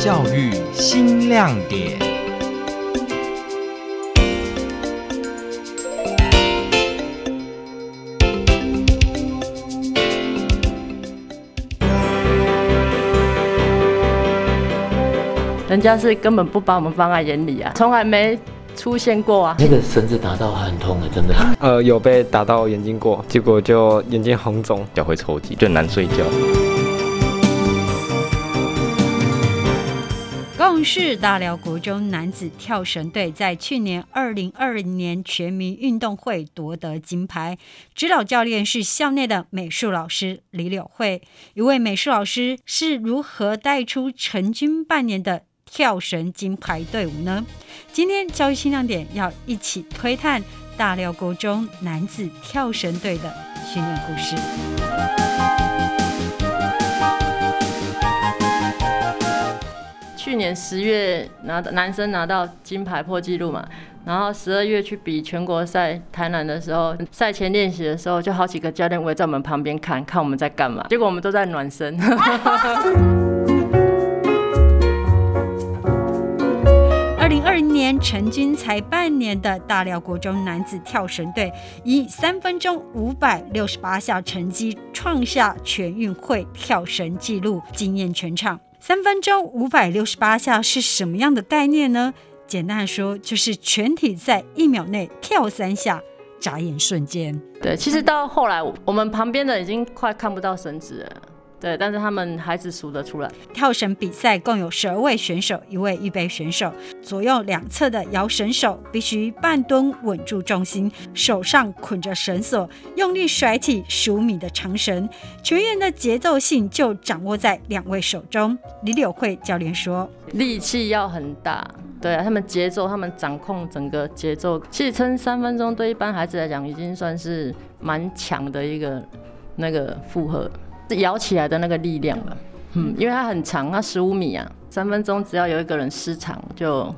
教育新亮点。人家是根本不把我们放在眼里啊，从来没出现过啊。那个绳子打到很痛的，真的。呃，有被打到眼睛过，结果就眼睛红肿，脚会抽筋，就难睡觉。是大寮国中男子跳绳队在去年二零二零年全民运动会夺得金牌，指导教练是校内的美术老师李柳慧。一位美术老师是如何带出成军半年的跳绳金牌队伍呢？今天教育新亮点要一起窥探大寮国中男子跳绳队的训练故事。去年十月拿男生拿到金牌破纪录嘛，然后十二月去比全国赛台南的时候，赛前练习的时候，就好几个教练围在我们旁边看看我们在干嘛，结果我们都在暖身。二零二零年成军才半年的大寮国中男子跳绳队，以三分钟五百六十八下成绩创下全运会跳绳纪录，惊艳全场。三分钟五百六十八下是什么样的概念呢？简单的说，就是全体在一秒内跳三下，眨眼瞬间。对，其实到后来，我们旁边的已经快看不到绳子了。对，但是他们还是数得出来。跳绳比赛共有十二位选手，一位预备选手，左右两侧的摇绳手必须半蹲稳住重心，手上捆着绳索，用力甩起十五米的长绳。全员的节奏性就掌握在两位手中。李柳慧教练说：“力气要很大，对啊，他们节奏，他们掌控整个节奏，其实撑三分钟对一般孩子来讲已经算是蛮强的一个那个负荷。”摇起来的那个力量了，嗯，因为它很长，它十五米啊，三分钟只要有一个人失常，就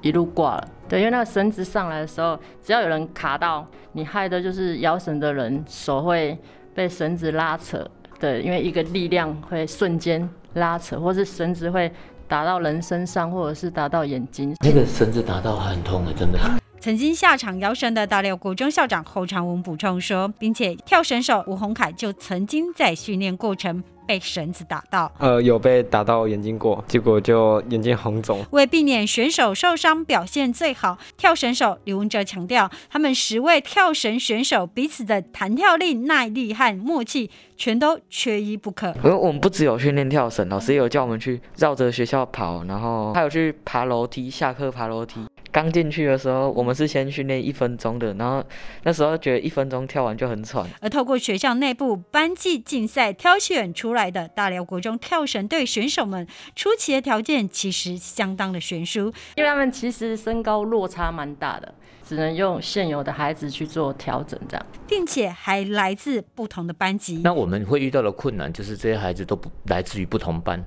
一路挂了。对，因为那个绳子上来的时候，只要有人卡到，你害的就是摇绳的人手会被绳子拉扯。对，因为一个力量会瞬间拉扯，或是绳子会打到人身上，或者是打到眼睛。那个绳子打到很痛的，真的。曾经下场摇绳的大六国中校长侯长文补充说，并且跳绳手吴宏凯就曾经在训练过程被绳子打到，呃，有被打到眼睛过，结果就眼睛红肿。为避免选手受伤，表现最好，跳绳手刘文哲强调，他们十位跳绳选手彼此的弹跳力、耐力和默契，全都缺一不可。因为我们不只有训练跳绳，老师也有叫我们去绕着学校跑，然后还有去爬楼梯，下课爬楼梯。刚进去的时候，我们是先训练一分钟的，然后那时候觉得一分钟跳完就很喘。而透过学校内部班级竞赛挑选出来的大辽国中跳绳队选手们，初期的条件其实相当的悬殊，因为他们其实身高落差蛮大的，只能用现有的孩子去做调整这样，并且还来自不同的班级。那我们会遇到的困难就是这些孩子都不来自于不同班。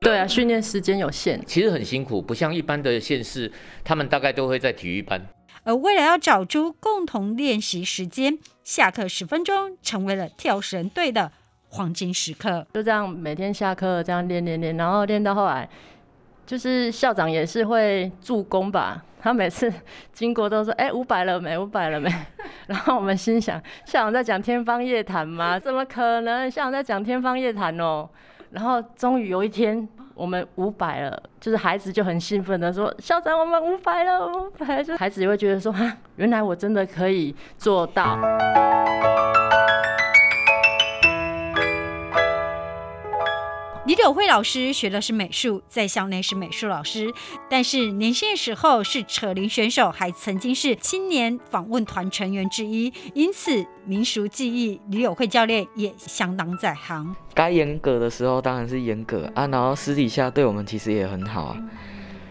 对啊，训练时间有限，其实很辛苦，不像一般的县市，他们大概都会在体育班。而为了要找出共同练习时间，下课十分钟成为了跳绳队的黄金时刻。就这样每天下课这样练练练，然后练到后来，就是校长也是会助攻吧，他每次经过都说：“哎，五百了没？五百了没？” 然后我们心想：校长在讲天方夜谭吗？怎么可能？校长在讲天方夜谭哦。然后终于有一天，我们五百了，就是孩子就很兴奋的说：“校长，我们五百了，五百！”就孩子也会觉得说：“哈，原来我真的可以做到。”李柳慧老师学的是美术，在校内是美术老师，但是年轻的时候是扯铃选手，还曾经是青年访问团成员之一，因此民俗技艺，李柳慧教练也相当在行。该严格的时候当然是严格啊，然后私底下对我们其实也很好啊，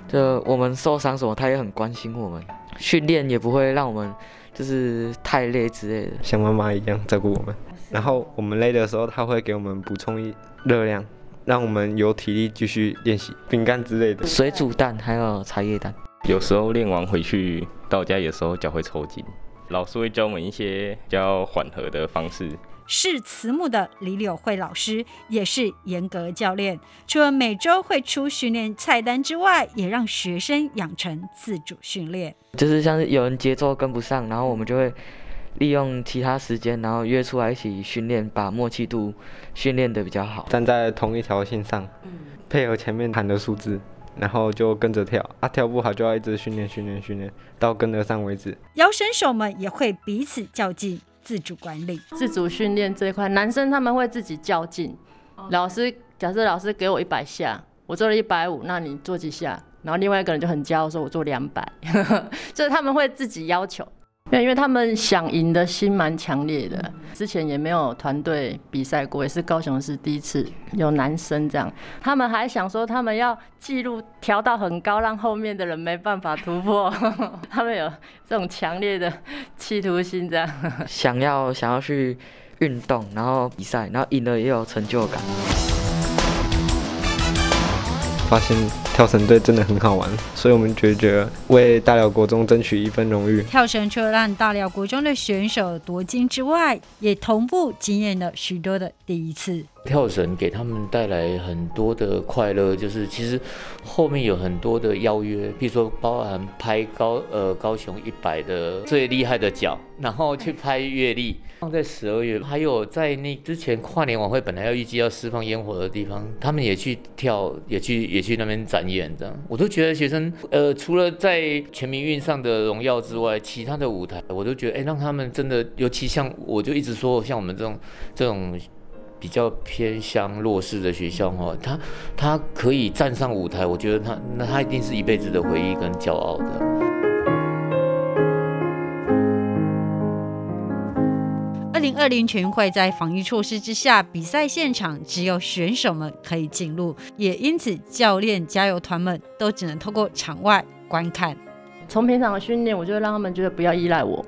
就我们受伤什么，他也很关心我们，训练也不会让我们就是太累之类的，像妈妈一样照顾我们。然后我们累的时候，他会给我们补充一热量。让我们有体力继续练习饼干之类的，水煮蛋还有茶叶蛋。有时候练完回去到家，有时候脚会抽筋，老师会教我们一些比较缓和的方式。是慈母的李柳慧老师也是严格教练，除了每周会出训练菜单之外，也让学生养成自主训练。就是像是有人节奏跟不上，然后我们就会利用其他时间，然后约出来一起训练，把默契度训练的比较好。站在同一条线上，配合前面喊的数字，然后就跟着跳啊，跳不好就要一直训练训练训练，到跟得上为止。摇选手们也会彼此较劲，自主管理。自主训练这一块，男生他们会自己较劲。老师假设老师给我一百下，我做了一百五，那你做几下？然后另外一个人就很骄傲说：“我做两百。”就是他们会自己要求，因为因为他们想赢的心蛮强烈的。之前也没有团队比赛过，也是高雄市第一次有男生这样。他们还想说他们要记录调到很高，让后面的人没办法突破。他们有这种强烈的企图心，这样想要想要去运动，然后比赛，然后赢了也有成就感。发现跳绳队真的很好玩，所以我们决绝为大寮国中争取一份荣誉。跳绳除了让大寮国中的选手夺金之外，也同步惊艳了许多的第一次。跳绳给他们带来很多的快乐，就是其实后面有很多的邀约，比如说包含拍高呃高雄一百的最厉害的脚，然后去拍月历，放在十二月，还有在那之前跨年晚会本来要预计要释放烟火的地方，他们也去跳，也去也去那边展演，这样我都觉得学生呃除了在全民运上的荣耀之外，其他的舞台我都觉得哎让他们真的，尤其像我就一直说像我们这种这种。比较偏向弱势的学校哈，他他可以站上舞台，我觉得他那他一定是一辈子的回忆跟骄傲的。二零二零全运会在防疫措施之下，比赛现场只有选手们可以进入，也因此教练加油团们都只能透过场外观看。从平常的训练，我就让他们觉得不要依赖我。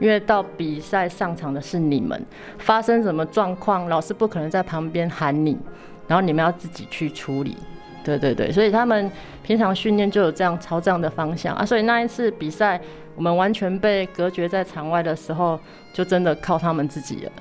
因为到比赛上场的是你们，发生什么状况，老师不可能在旁边喊你，然后你们要自己去处理。对对对，所以他们平常训练就有这样朝这样的方向啊。所以那一次比赛，我们完全被隔绝在场外的时候，就真的靠他们自己了。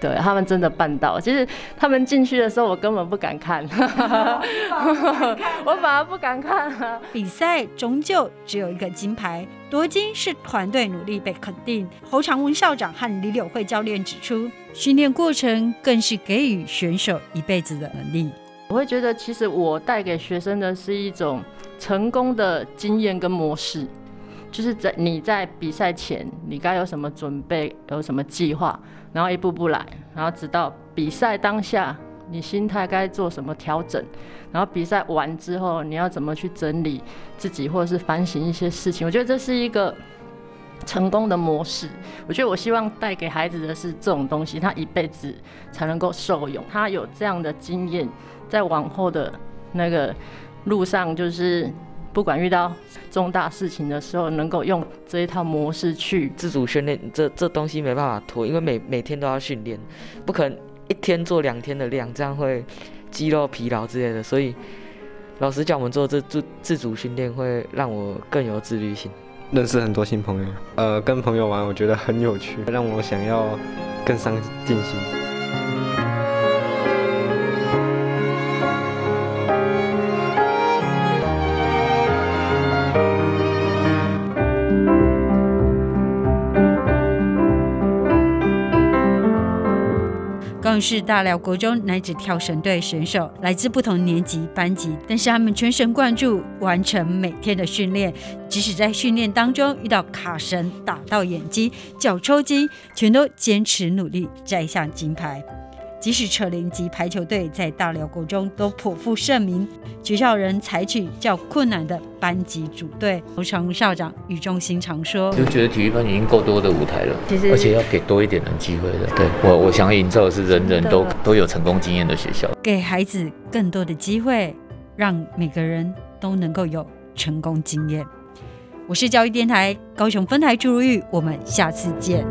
对他们真的办到，其实他们进去的时候，我根本不敢看，我反而不敢看。比赛终究只有一个金牌，夺金是团队努力被肯定。侯长文校长和李柳慧教练指出，训练过程更是给予选手一辈子的能力。我会觉得，其实我带给学生的是一种成功的经验跟模式，就是在你在比赛前，你该有什么准备，有什么计划。然后一步步来，然后直到比赛当下，你心态该做什么调整？然后比赛完之后，你要怎么去整理自己，或者是反省一些事情？我觉得这是一个成功的模式。我觉得我希望带给孩子的是这种东西，他一辈子才能够受用。他有这样的经验，在往后的那个路上，就是。不管遇到重大事情的时候，能够用这一套模式去自主训练，这这东西没办法拖，因为每每天都要训练，不可能一天做两天的量，这样会肌肉疲劳之类的。所以老师叫我们做这自自主训练，会让我更有自律性，认识很多新朋友。呃，跟朋友玩，我觉得很有趣，让我想要更上进心。是大寮国中男子跳绳队选手，来自不同年级班级，但是他们全神贯注完成每天的训练，即使在训练当中遇到卡绳打到眼睛、脚抽筋，全都坚持努力摘下金牌。即使扯铃及排球队在大辽国中都颇负盛名，学校仍采取较困难的班级组队。侯长校长语重心长说：“就觉得体育班已经够多的舞台了，而且要给多一点人机会的。对我，我想要营造的是人人都都有成功经验的学校，给孩子更多的机会，让每个人都能够有成功经验。”我是教育电台高雄分台朱如玉，我们下次见。